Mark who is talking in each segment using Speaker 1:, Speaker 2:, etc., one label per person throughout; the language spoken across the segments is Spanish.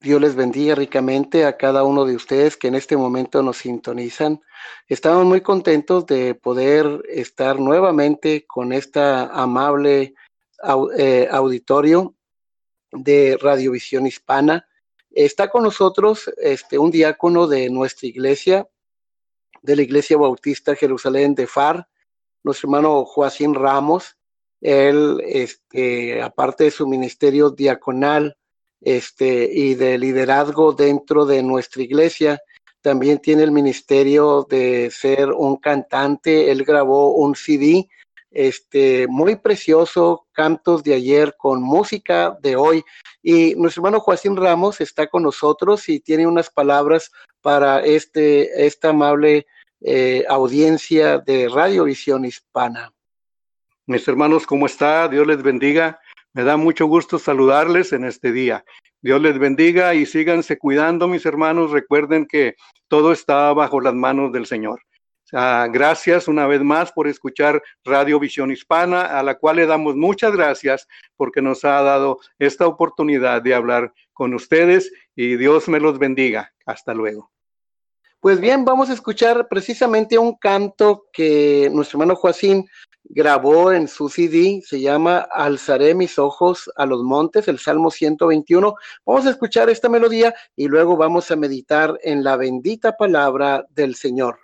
Speaker 1: Dios les bendiga ricamente a cada uno de ustedes que en este momento nos sintonizan. Estamos muy contentos de poder estar nuevamente con esta amable eh, auditorio de Radiovisión Hispana. Está con nosotros este, un diácono de nuestra iglesia, de la Iglesia Bautista Jerusalén de FAR, nuestro hermano Joaquín Ramos. Él, este, aparte de su ministerio diaconal este, y de liderazgo dentro de nuestra iglesia, también tiene el ministerio de ser un cantante. Él grabó un CD este, muy precioso, cantos de ayer con música de hoy. Y nuestro hermano Joaquín Ramos está con nosotros y tiene unas palabras para este, esta amable eh, audiencia de Radiovisión Hispana.
Speaker 2: Mis hermanos, ¿cómo está? Dios les bendiga. Me da mucho gusto saludarles en este día. Dios les bendiga y síganse cuidando, mis hermanos. Recuerden que todo está bajo las manos del Señor. gracias una vez más por escuchar Radio Visión Hispana, a la cual le damos muchas gracias porque nos ha dado esta oportunidad de hablar con ustedes y Dios me los bendiga. Hasta luego.
Speaker 1: Pues bien, vamos a escuchar precisamente un canto que nuestro hermano Joacín grabó en su CD, se llama Alzaré mis ojos a los montes, el Salmo 121. Vamos a escuchar esta melodía y luego vamos a meditar en la bendita palabra del Señor.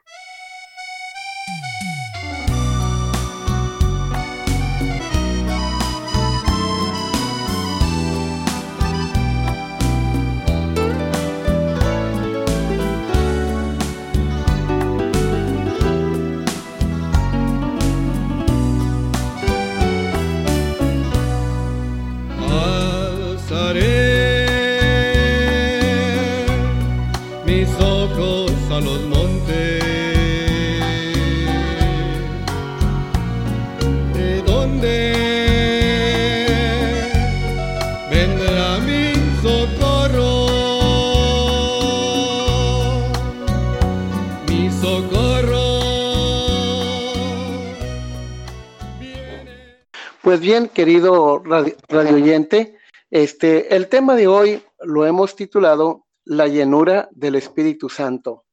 Speaker 1: Pues bien, querido radio, oyente, este, el tema de hoy lo hemos titulado La llenura del Espíritu Santo.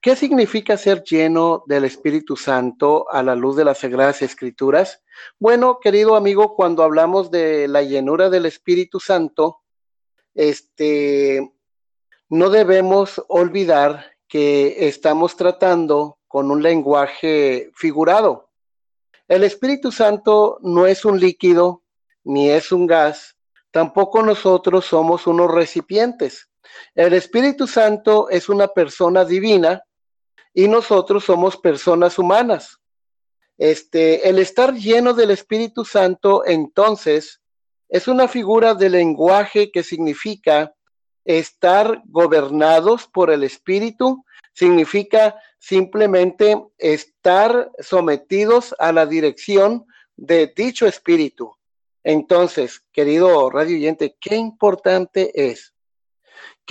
Speaker 1: ¿Qué significa ser lleno del Espíritu Santo a la luz de las Sagradas Escrituras? Bueno, querido amigo, cuando hablamos de la llenura del Espíritu Santo, este, no debemos olvidar que estamos tratando con un lenguaje figurado. El Espíritu Santo no es un líquido ni es un gas, tampoco nosotros somos unos recipientes. El Espíritu Santo es una persona divina y nosotros somos personas humanas. Este, el estar lleno del Espíritu Santo, entonces, es una figura de lenguaje que significa estar gobernados por el Espíritu, significa simplemente estar sometidos a la dirección de dicho espíritu. Entonces, querido radio oyente, qué importante es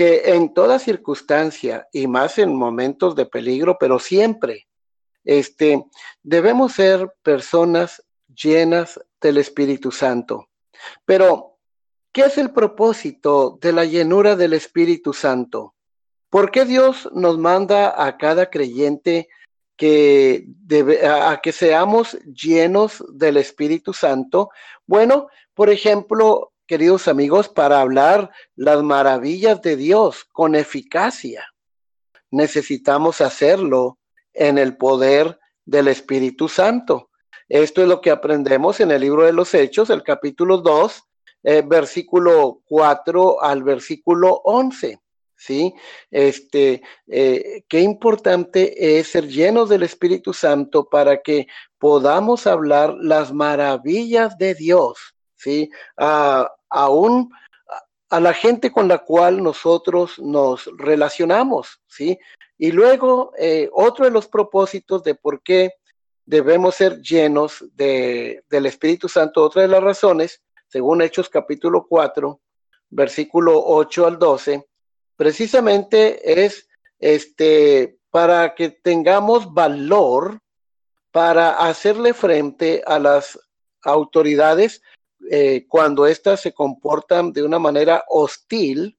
Speaker 1: que en toda circunstancia y más en momentos de peligro, pero siempre, este, debemos ser personas llenas del Espíritu Santo. Pero, ¿qué es el propósito de la llenura del Espíritu Santo? ¿Por qué Dios nos manda a cada creyente que debe, a, que seamos llenos del Espíritu Santo? Bueno, por ejemplo, queridos amigos, para hablar las maravillas de Dios con eficacia, necesitamos hacerlo en el poder del Espíritu Santo. Esto es lo que aprendemos en el libro de los Hechos, el capítulo 2, eh, versículo 4 al versículo 11. ¿Sí? Este, eh, qué importante es ser llenos del Espíritu Santo para que podamos hablar las maravillas de Dios, ¿sí? A, aún a la gente con la cual nosotros nos relacionamos, ¿sí? Y luego, eh, otro de los propósitos de por qué debemos ser llenos de, del Espíritu Santo, otra de las razones, según Hechos capítulo 4, versículo 8 al 12, precisamente es este, para que tengamos valor para hacerle frente a las autoridades eh, cuando éstas se comportan de una manera hostil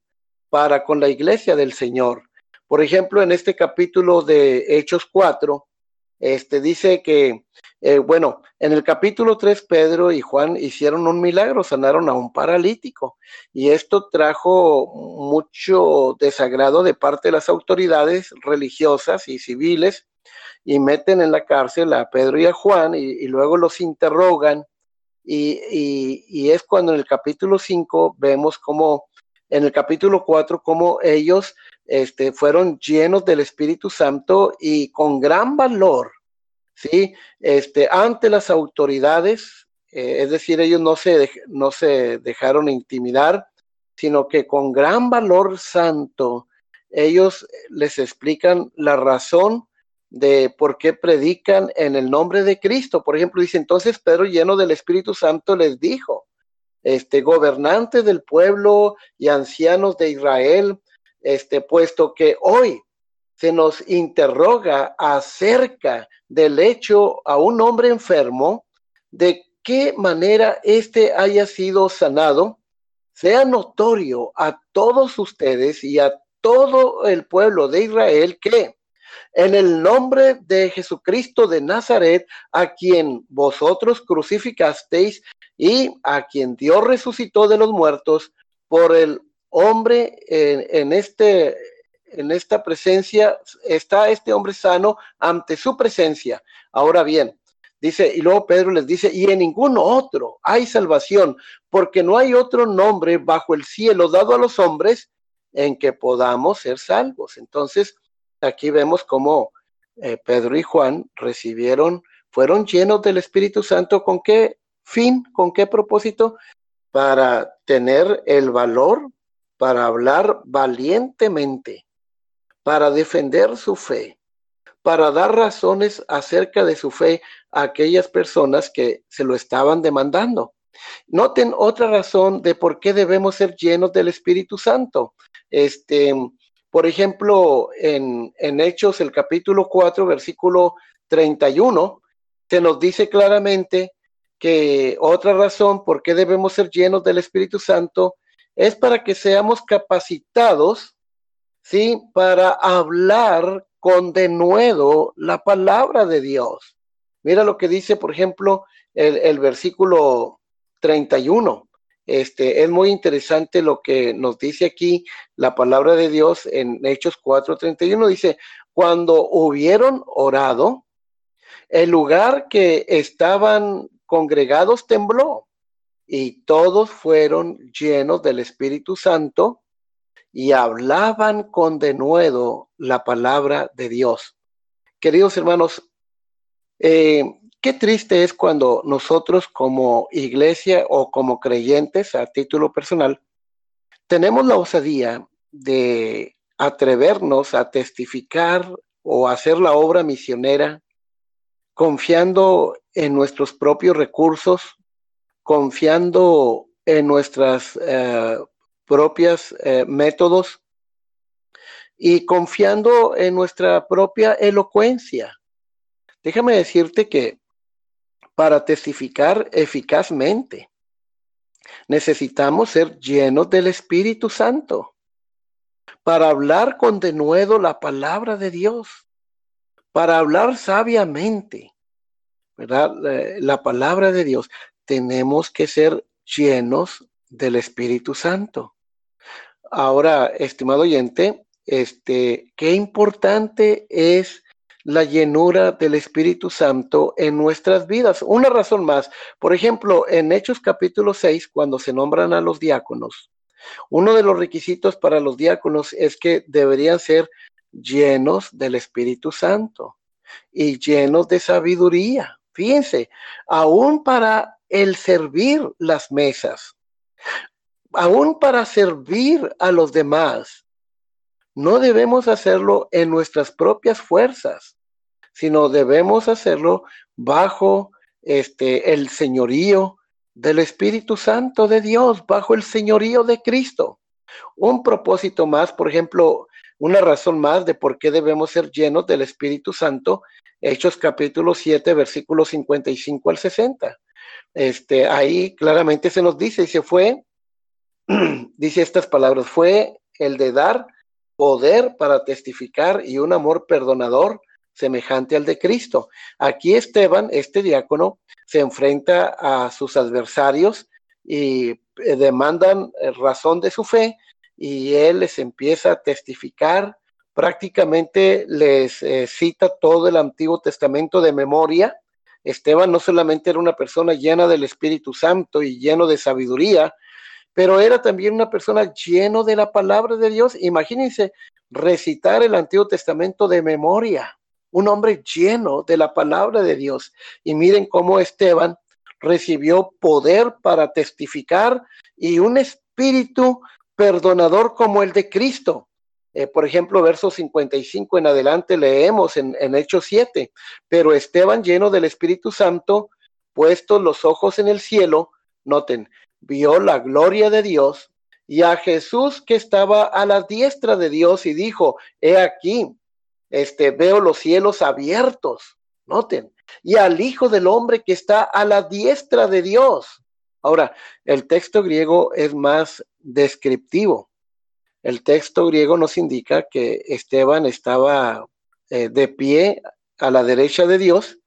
Speaker 1: para con la iglesia del Señor. Por ejemplo, en este capítulo de Hechos 4, este, dice que, eh, bueno, en el capítulo 3, Pedro y Juan hicieron un milagro, sanaron a un paralítico, y esto trajo mucho desagrado de parte de las autoridades religiosas y civiles, y meten en la cárcel a Pedro y a Juan, y, luego los interrogan, y, es cuando en el capítulo 5 vemos como, en el capítulo 4, como ellos este, fueron llenos del Espíritu Santo y con gran valor, ¿sí? Este, ante las autoridades, eh, es decir, ellos no se, no se dejaron intimidar, sino que con gran valor santo, ellos les explican la razón de por qué predican en el nombre de Cristo. Por ejemplo, dice entonces Pedro lleno del Espíritu Santo les dijo, este gobernante del pueblo y ancianos de Israel, este, puesto que hoy se nos interroga acerca del hecho a un hombre enfermo, de qué manera éste haya sido sanado, sea notorio a todos ustedes y a todo el pueblo de Israel que en el nombre de Jesucristo de Nazaret, a quien vosotros crucificasteis y a quien Dios resucitó de los muertos, por el hombre en, este, en esta presencia, está este hombre sano ante su presencia. Ahora bien, dice, y luego Pedro les dice, y en ningún otro hay salvación, porque no hay otro nombre bajo el cielo dado a los hombres en que podamos ser salvos. Entonces, aquí vemos cómo eh, Pedro y Juan recibieron, fueron llenos del Espíritu Santo, ¿con qué fin, con qué propósito? Para tener el valor para hablar valientemente, para defender su fe, para dar razones acerca de su fe a aquellas personas que se lo estaban demandando. Noten otra razón de por qué debemos ser llenos del Espíritu Santo. Este, por ejemplo, en, en Hechos, el capítulo 4, versículo 31, se nos dice claramente que otra razón por qué debemos ser llenos del Espíritu Santo es para que seamos capacitados, ¿sí? Para hablar con denuedo la palabra de Dios. Mira lo que dice, por ejemplo, el, el versículo 31. Este, es muy interesante lo que nos dice aquí la palabra de Dios en Hechos 4:31. Dice, cuando hubieron orado, el lugar que estaban congregados tembló y todos fueron llenos del Espíritu Santo y hablaban con denuedo la palabra de Dios. Queridos hermanos, eh, qué triste es cuando nosotros como iglesia o como creyentes a título personal tenemos la osadía de atrevernos a testificar o hacer la obra misionera confiando en nuestros propios recursos, confiando en nuestras eh, propias eh, métodos y confiando en nuestra propia elocuencia. Déjame decirte que para testificar eficazmente necesitamos ser llenos del Espíritu Santo, para hablar con denuedo la palabra de Dios, para hablar sabiamente, ¿verdad? La palabra de Dios tenemos que ser llenos del Espíritu Santo. Ahora, estimado oyente, este, qué importante es la llenura del Espíritu Santo en nuestras vidas. Una razón más, por ejemplo, en Hechos capítulo 6, cuando se nombran a los diáconos, uno de los requisitos para los diáconos es que deberían ser llenos del Espíritu Santo y llenos de sabiduría. Fíjense, aún para el servir las mesas, aún para servir a los demás, no debemos hacerlo en nuestras propias fuerzas, sino debemos hacerlo bajo este el señorío del Espíritu Santo de Dios, bajo el señorío de Cristo. Un propósito más, por ejemplo, una razón más de por qué debemos ser llenos del Espíritu Santo, Hechos capítulo 7, versículos 55 al 60. Este, ahí claramente se nos dice, y se fue, dice estas palabras, fue el de dar poder para testificar y un amor perdonador semejante al de Cristo. Aquí Esteban, este diácono, se enfrenta a sus adversarios y eh, demandan eh, razón de su fe y él les empieza a testificar, prácticamente les eh, cita todo el Antiguo Testamento de memoria. Esteban no solamente era una persona llena del Espíritu Santo y lleno de sabiduría, pero era también una persona lleno de la palabra de Dios. Imagínense recitar el Antiguo Testamento de memoria, un hombre lleno de la palabra de Dios. Y miren cómo Esteban recibió poder para testificar y un espíritu perdonador como el de Cristo. Eh, por ejemplo, verso 55 en adelante leemos en, en Hechos 7, pero Esteban lleno del Espíritu Santo, puestos los ojos en el cielo, noten, vio la gloria de Dios y a Jesús que estaba a la diestra de Dios y dijo, he aquí, este, veo los cielos abiertos, noten, y al Hijo del Hombre que está a la diestra de Dios. Ahora, el texto griego es más descriptivo. El texto griego nos indica que Esteban estaba eh, de pie a la derecha de Dios,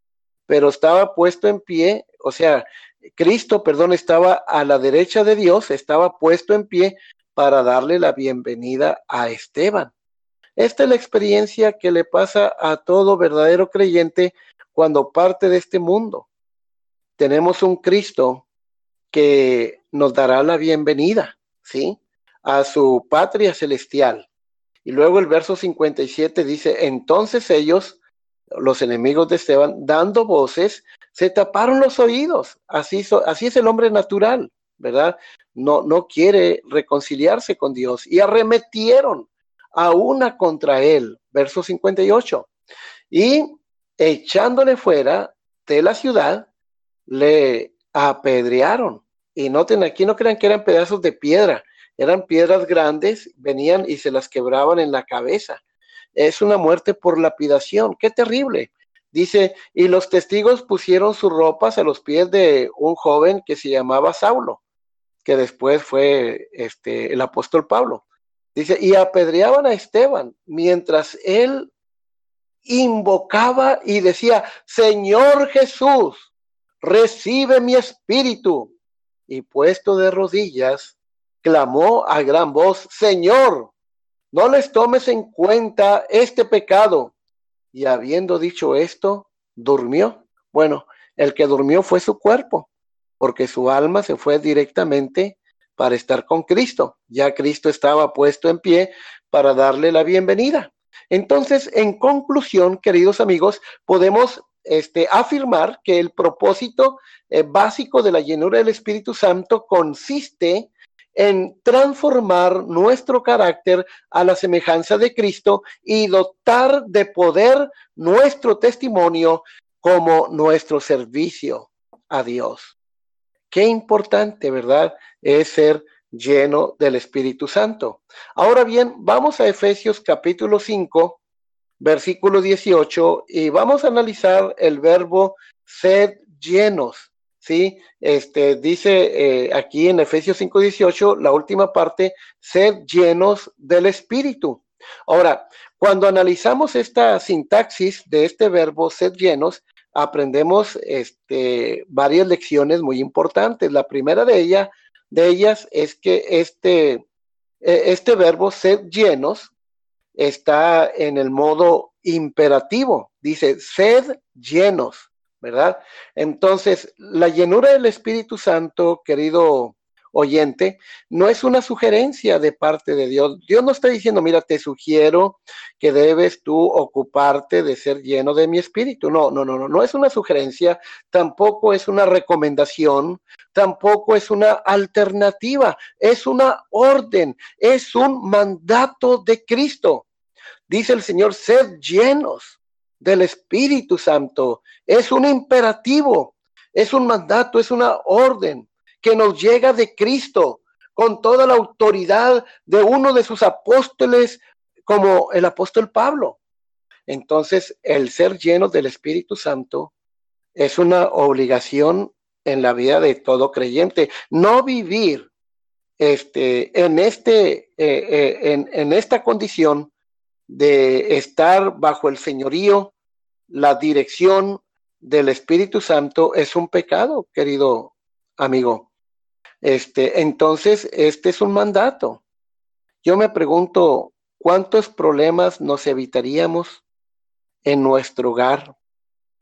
Speaker 1: pero estaba puesto en pie, o sea, Cristo, perdón, estaba a la derecha de Dios, estaba puesto en pie para darle la bienvenida a Esteban. Esta es la experiencia que le pasa a todo verdadero creyente cuando parte de este mundo. Tenemos un Cristo que nos dará la bienvenida, ¿sí? A su patria celestial. Y luego el verso 57 dice, entonces ellos, los enemigos de Esteban, dando voces, se taparon los oídos. Así, así es el hombre natural, ¿verdad? No, no quiere reconciliarse con Dios y arremetieron a una contra él. Verso 58. Y echándole fuera de la ciudad, le apedrearon. Y noten aquí, no crean que eran pedazos de piedra, eran piedras grandes, venían y se las quebraban en la cabeza. Es una muerte por lapidación, qué terrible. Dice, y los testigos pusieron sus ropas a los pies de un joven que se llamaba Saulo, que después fue este, el apóstol Pablo. Dice, y apedreaban a Esteban mientras él invocaba y decía, Señor Jesús, recibe mi espíritu. Y puesto de rodillas, clamó a gran voz, Señor, no les tomes en cuenta este pecado y habiendo dicho esto, durmió. Bueno, el que durmió fue su cuerpo, porque su alma se fue directamente para estar con Cristo. Ya Cristo estaba puesto en pie para darle la bienvenida. Entonces, en conclusión, queridos amigos, podemos este, afirmar que el propósito eh, básico de la llenura del Espíritu Santo consiste en transformar nuestro carácter a la semejanza de Cristo y dotar de poder nuestro testimonio como nuestro servicio a Dios. Qué importante, ¿verdad? Es ser lleno del Espíritu Santo. Ahora bien, vamos a Efesios capítulo 5, versículo 18, y vamos a analizar el verbo sed llenos. ¿Sí? Este, dice eh, aquí en Efesios 5:18, la última parte, sed llenos del Espíritu. Ahora, cuando analizamos esta sintaxis de este verbo sed llenos, aprendemos este, varias lecciones muy importantes. La primera de, ella, de ellas es que este, e, este verbo sed llenos está en el modo imperativo. dice, sed llenos, ¿verdad? Entonces, la llenura del Espíritu Santo, querido oyente, no es una sugerencia de parte de Dios. Dios no está diciendo, mira, te sugiero que debes tú ocuparte de ser lleno de mi espíritu. No, no, no, no, no es una sugerencia, tampoco es una recomendación, tampoco es una alternativa, es una orden, es un mandato de Cristo. Dice el Señor, sed llenos del Espíritu Santo. Es un imperativo, es un mandato, es una orden que nos llega de Cristo con toda la autoridad de uno de sus apóstoles como el apóstol Pablo. Entonces, el ser lleno del Espíritu Santo es una obligación en la vida de todo creyente. No vivir este, en, este, eh, eh, en, en esta condición de estar bajo el señorío, la dirección del Espíritu Santo es un pecado, querido amigo. Este, entonces, este es un mandato. Yo me pregunto, ¿cuántos problemas nos evitaríamos en nuestro hogar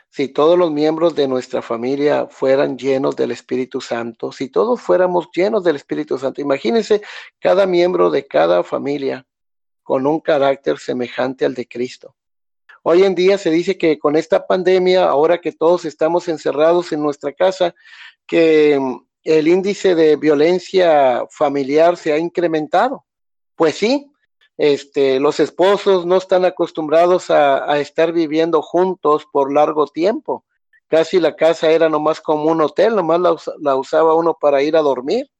Speaker 1: si todos los miembros de nuestra familia fueran llenos del Espíritu Santo? Si todos fuéramos llenos del Espíritu Santo. Imagínense cada miembro de cada familia con un carácter semejante al de Cristo. Hoy en día se dice que con esta pandemia, ahora que todos estamos encerrados en nuestra casa, que el índice de violencia familiar se ha incrementado. Pues sí, este, los esposos no están acostumbrados a, estar viviendo juntos por largo tiempo. Casi la casa era nomás como un hotel, nomás la, la usaba uno para ir a dormir.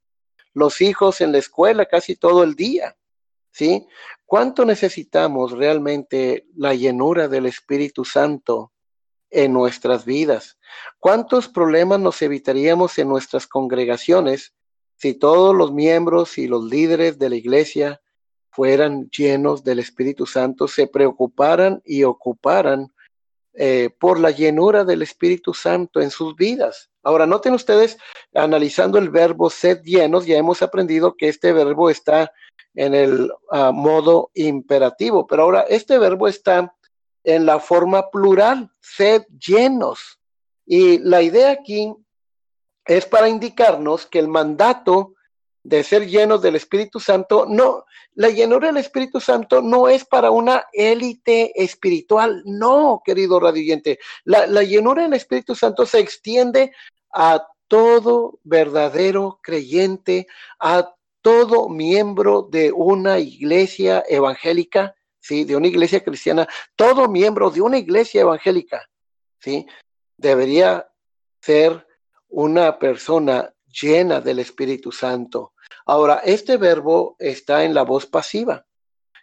Speaker 1: Los hijos en la escuela casi todo el día. ¿Sí? ¿Cuánto necesitamos realmente la llenura del Espíritu Santo en nuestras vidas. ¿Cuántos problemas nos evitaríamos en nuestras congregaciones si todos los miembros y los líderes de la iglesia fueran llenos del Espíritu Santo, se preocuparan y ocuparan eh, por la llenura del Espíritu Santo en sus vidas? Ahora, noten ustedes, analizando el verbo sed llenos, ya hemos aprendido que este verbo está en el ah, modo imperativo, pero ahora este verbo está en la forma plural, sed llenos. Y la idea aquí es para indicarnos que el mandato de ser llenos del Espíritu Santo, no, la llenura del Espíritu Santo no es para una élite espiritual, no, querido radioyente. La, la llenura del Espíritu Santo se extiende a todo verdadero creyente, a todo miembro de una iglesia evangélica, ¿sí? De una iglesia cristiana, todo miembro de una iglesia evangélica, ¿sí? Debería ser una persona llena del Espíritu Santo. Ahora, este verbo está en la voz pasiva.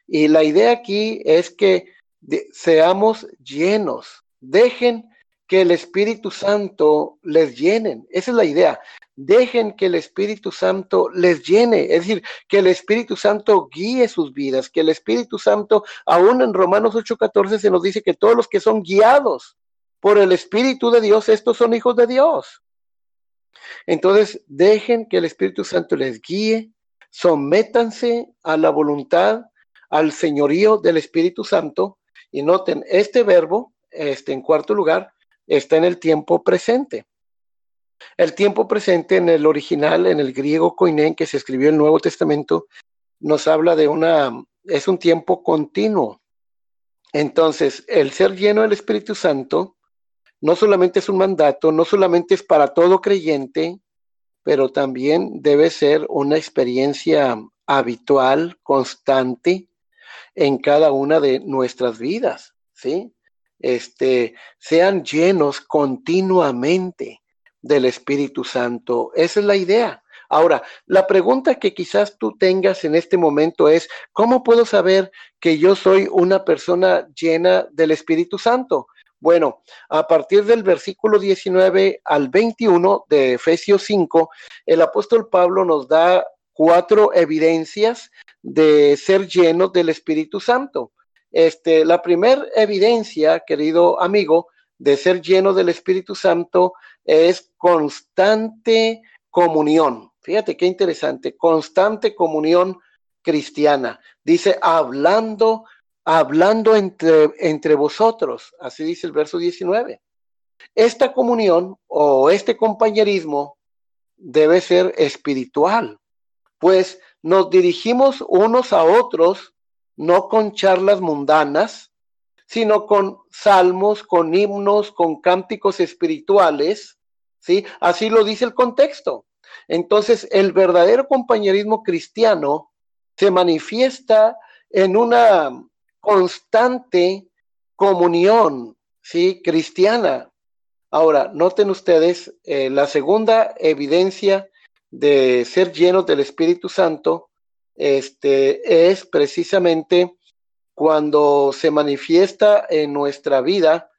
Speaker 1: Y la idea aquí es que seamos llenos, dejen que el Espíritu Santo les llenen. Esa es la idea. Dejen que el Espíritu Santo les llene, es decir, que el Espíritu Santo guíe sus vidas, que el Espíritu Santo, aún en Romanos 8:14 se nos dice que todos los que son guiados por el Espíritu de Dios, estos son hijos de Dios. Entonces, dejen que el Espíritu Santo les guíe, sométanse a la voluntad, al señorío del Espíritu Santo, y noten, este verbo, este en cuarto lugar, está en el tiempo presente. El tiempo presente en el original, en el griego koinen, que se escribió en el Nuevo Testamento, nos habla de una, es un tiempo continuo. Entonces, el ser lleno del Espíritu Santo no solamente es un mandato, no solamente es para todo creyente, pero también debe ser una experiencia habitual, constante en cada una de nuestras vidas, ¿sí? Este, sean llenos continuamente del Espíritu Santo. Esa es la idea. Ahora, la pregunta que quizás tú tengas en este momento es, ¿cómo puedo saber que yo soy una persona llena del Espíritu Santo? Bueno, a partir del versículo 19 al 21 de Efesios 5, el apóstol Pablo nos da cuatro evidencias de ser lleno del Espíritu Santo. Este, la primera evidencia, querido amigo, de ser lleno del Espíritu Santo es constante comunión. Fíjate qué interesante, constante comunión cristiana. Dice, hablando hablando entre, entre vosotros. Así dice el verso 19. Esta comunión o este compañerismo debe ser espiritual, pues nos dirigimos unos a otros no con charlas mundanas, sino con salmos, con himnos, con cánticos espirituales, ¿sí? Así lo dice el contexto. Entonces, el verdadero compañerismo cristiano se manifiesta en una constante comunión, ¿sí? Cristiana. Ahora, noten ustedes, eh, la segunda evidencia de ser llenos del Espíritu Santo este, es precisamente cuando se manifiesta en nuestra vida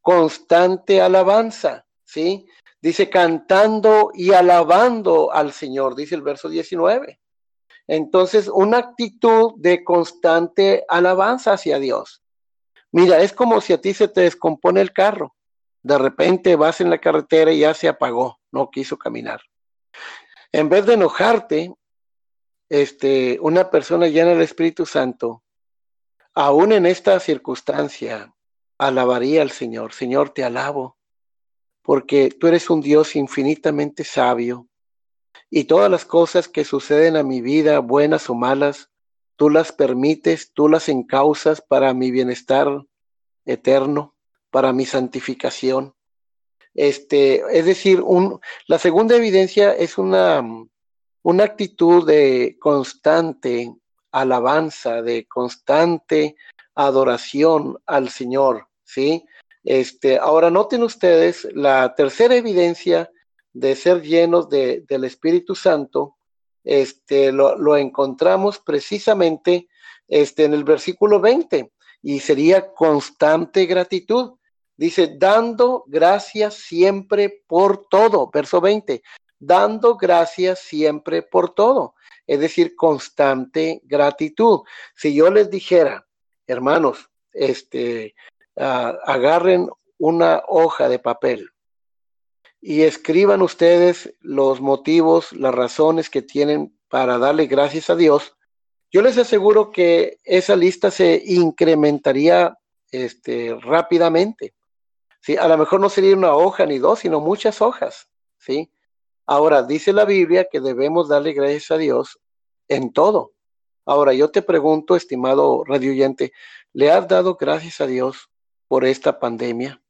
Speaker 1: constante alabanza, ¿sí? Dice cantando y alabando al Señor, dice el verso 19. Entonces, una actitud de constante alabanza hacia Dios. Mira, es como si a ti se te descompone el carro. De repente vas en la carretera y ya se apagó, no quiso caminar. En vez de enojarte, este, una persona llena del Espíritu Santo, aún en esta circunstancia, alabaría al Señor. Señor, te alabo porque tú eres un Dios infinitamente sabio y todas las cosas que suceden a mi vida, buenas o malas, tú las permites, tú las encausas para mi bienestar eterno, para mi santificación. Este, es decir, un, la segunda evidencia es una, una actitud de constante alabanza, de constante adoración al Señor, ¿sí? Este, ahora noten ustedes la tercera evidencia de ser llenos del Espíritu Santo, este, lo, encontramos precisamente este, en el versículo 20 y sería constante gratitud. Dice, dando gracias siempre por todo. Verso 20, dando gracias siempre por todo. Es decir, constante gratitud. Si yo les dijera, hermanos, este, agarren una hoja de papel y escriban ustedes los motivos, las razones que tienen para darle gracias a Dios, yo les aseguro que esa lista se incrementaría este, rápidamente. ¿sí? A lo mejor no sería una hoja ni dos, sino muchas hojas. ¿sí? Ahora, dice la Biblia que debemos darle gracias a Dios en todo. Ahora, yo te pregunto, estimado radio oyente, ¿le has dado gracias a Dios por esta pandemia?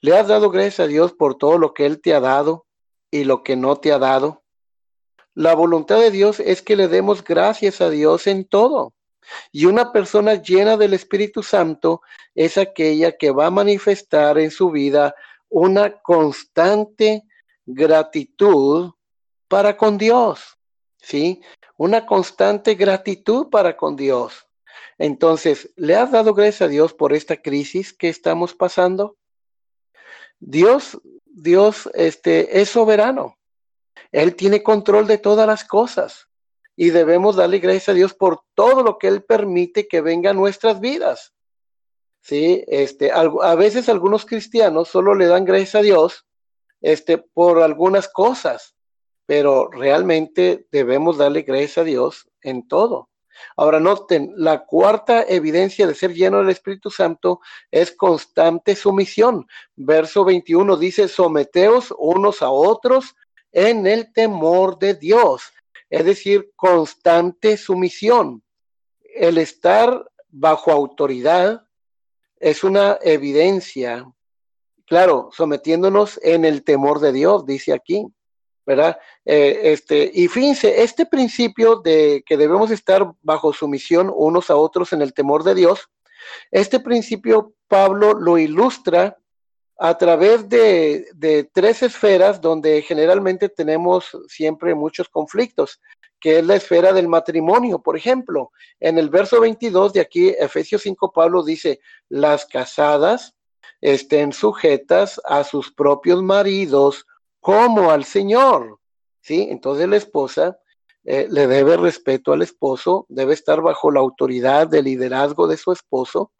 Speaker 1: ¿Le has dado gracias a Dios por todo lo que Él te ha dado y lo que no te ha dado? La voluntad de Dios es que le demos gracias a Dios en todo. Y una persona llena del Espíritu Santo es aquella que va a manifestar en su vida una constante gratitud para con Dios. ¿Sí? Una constante gratitud para con Dios. Entonces, ¿le has dado gracias a Dios por esta crisis que estamos pasando? Dios, Dios este, es soberano. Él tiene control de todas las cosas y debemos darle gracias a Dios por todo lo que Él permite que venga a nuestras vidas. Sí, este, a veces algunos cristianos solo le dan gracias a Dios este, por algunas cosas, pero realmente debemos darle gracias a Dios en todo. Ahora noten, la cuarta evidencia de ser lleno del Espíritu Santo es constante sumisión. Verso 21 dice, someteos unos a otros en el temor de Dios. Es decir, constante sumisión. El estar bajo autoridad es una evidencia, claro, sometiéndonos en el temor de Dios, dice aquí. ¿Verdad? Eh, este, y fíjense, este principio de que debemos estar bajo sumisión unos a otros en el temor de Dios, este principio Pablo lo ilustra a través de, de tres esferas donde generalmente tenemos siempre muchos conflictos, que es la esfera del matrimonio, por ejemplo. En el verso 22 de aquí, Efesios 5, Pablo dice, las casadas estén sujetas a sus propios maridos como al Señor. ¿Sí? Entonces la esposa eh, le debe respeto al esposo, debe estar bajo la autoridad del liderazgo de su esposo.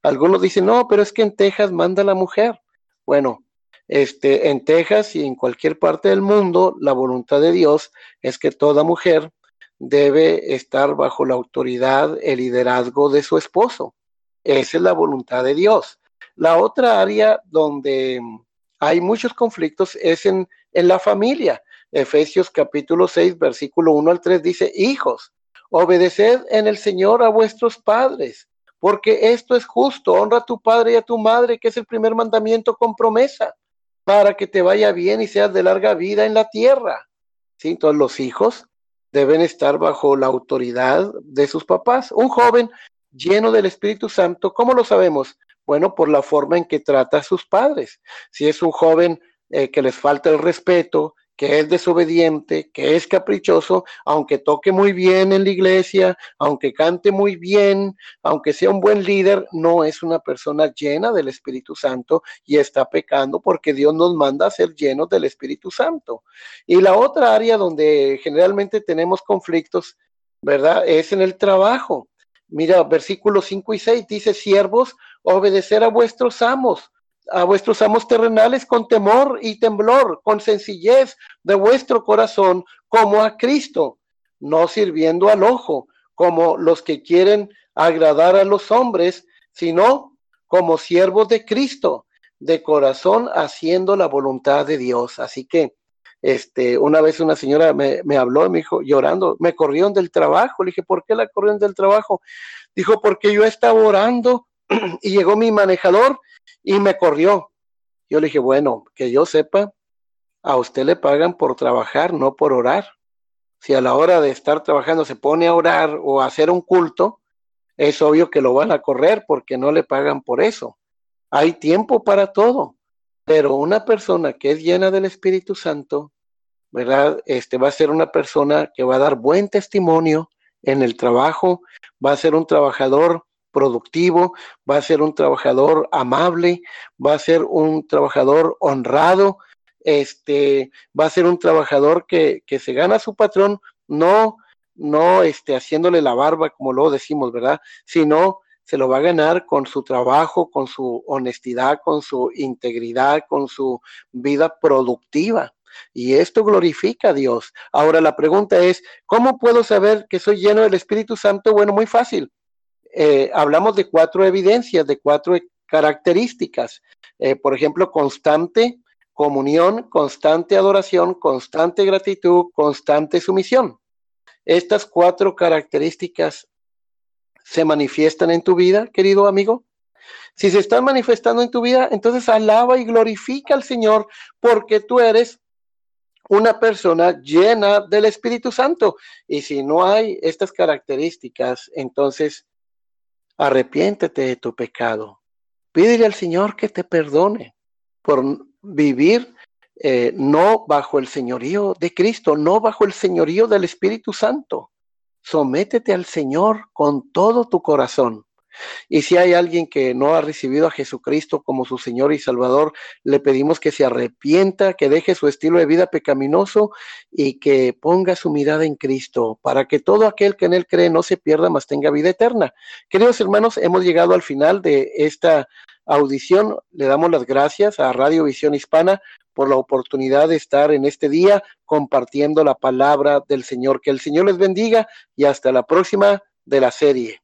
Speaker 1: Algunos dicen, no, pero es que en Texas manda la mujer. Bueno, este, en Texas y en cualquier parte del mundo, la voluntad de Dios es que toda mujer debe estar bajo la autoridad, el liderazgo de su esposo. Esa es la voluntad de Dios. La otra área donde hay muchos conflictos es en, en la familia. Efesios capítulo 6, versículo 1 al 3 dice, hijos, obedeced en el Señor a vuestros padres, porque esto es justo. Honra a tu padre y a tu madre, que es el primer mandamiento con promesa, para que te vaya bien y seas de larga vida en la tierra. ¿Sí? Entonces los hijos deben estar bajo la autoridad de sus papás. Un joven lleno del Espíritu Santo, ¿cómo lo sabemos? Bueno, por la forma en que trata a sus padres. Si es un joven eh, que les falta el respeto, que es desobediente, que es caprichoso, aunque toque muy bien en la iglesia, aunque cante muy bien, aunque sea un buen líder, no es una persona llena del Espíritu Santo y está pecando porque Dios nos manda a ser llenos del Espíritu Santo. Y la otra área donde generalmente tenemos conflictos, ¿verdad? Es en el trabajo. Mira, versículos 5 y 6 dice, siervos, obedecer a vuestros amos a vuestros amos terrenales con temor y temblor, con sencillez de vuestro corazón, como a Cristo, no sirviendo al ojo, como los que quieren agradar a los hombres, sino como siervos de Cristo, de corazón haciendo la voluntad de Dios. Así que, este, una vez una señora me, me habló, me dijo, llorando, me corrieron del trabajo. Le dije, ¿por qué la corrieron del trabajo? Dijo, porque yo estaba orando y llegó mi manejador y me corrió. Yo le dije, bueno, que yo sepa, a usted le pagan por trabajar, no por orar. Si a la hora de estar trabajando se pone a orar o a hacer un culto, es obvio que lo van a correr porque no le pagan por eso. Hay tiempo para todo, pero una persona que es llena del Espíritu Santo, ¿verdad? Este va a ser una persona que va a dar buen testimonio en el trabajo, va a ser un trabajador productivo, va a ser un trabajador amable, va a ser un trabajador honrado, este, va a ser un trabajador que, que se gana a su patrón, no, no este, haciéndole la barba, como luego decimos, ¿verdad? Sino se lo va a ganar con su trabajo, con su honestidad, con su integridad, con su vida productiva. Y esto glorifica a Dios. Ahora la pregunta es, ¿cómo puedo saber que soy lleno del Espíritu Santo? Bueno, muy fácil. Eh, hablamos de cuatro evidencias, de cuatro características. Eh, por ejemplo, constante comunión, constante adoración, constante gratitud, constante sumisión. Estas cuatro características se manifiestan en tu vida, querido amigo. Si se están manifestando en tu vida, entonces alaba y glorifica al Señor porque tú eres una persona llena del Espíritu Santo. Y si no hay estas características, entonces arrepiéntete de tu pecado. Pídele al Señor que te perdone por vivir eh, no bajo el señorío de Cristo, no bajo el señorío del Espíritu Santo. Sométete al Señor con todo tu corazón. Y si hay alguien que no ha recibido a Jesucristo como su Señor y Salvador, le pedimos que se arrepienta, que deje su estilo de vida pecaminoso y que ponga su mirada en Cristo, para que todo aquel que en Él cree no se pierda, mas tenga vida eterna. Queridos hermanos, hemos llegado al final de esta audición. Le damos las gracias a Radio Visión Hispana por la oportunidad de estar en este día compartiendo la palabra del Señor. Que el Señor les bendiga y hasta la próxima de la serie.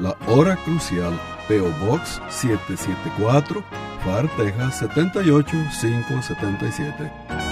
Speaker 3: la Hora Crucial, PO Box 774, FAR, Texas 78577.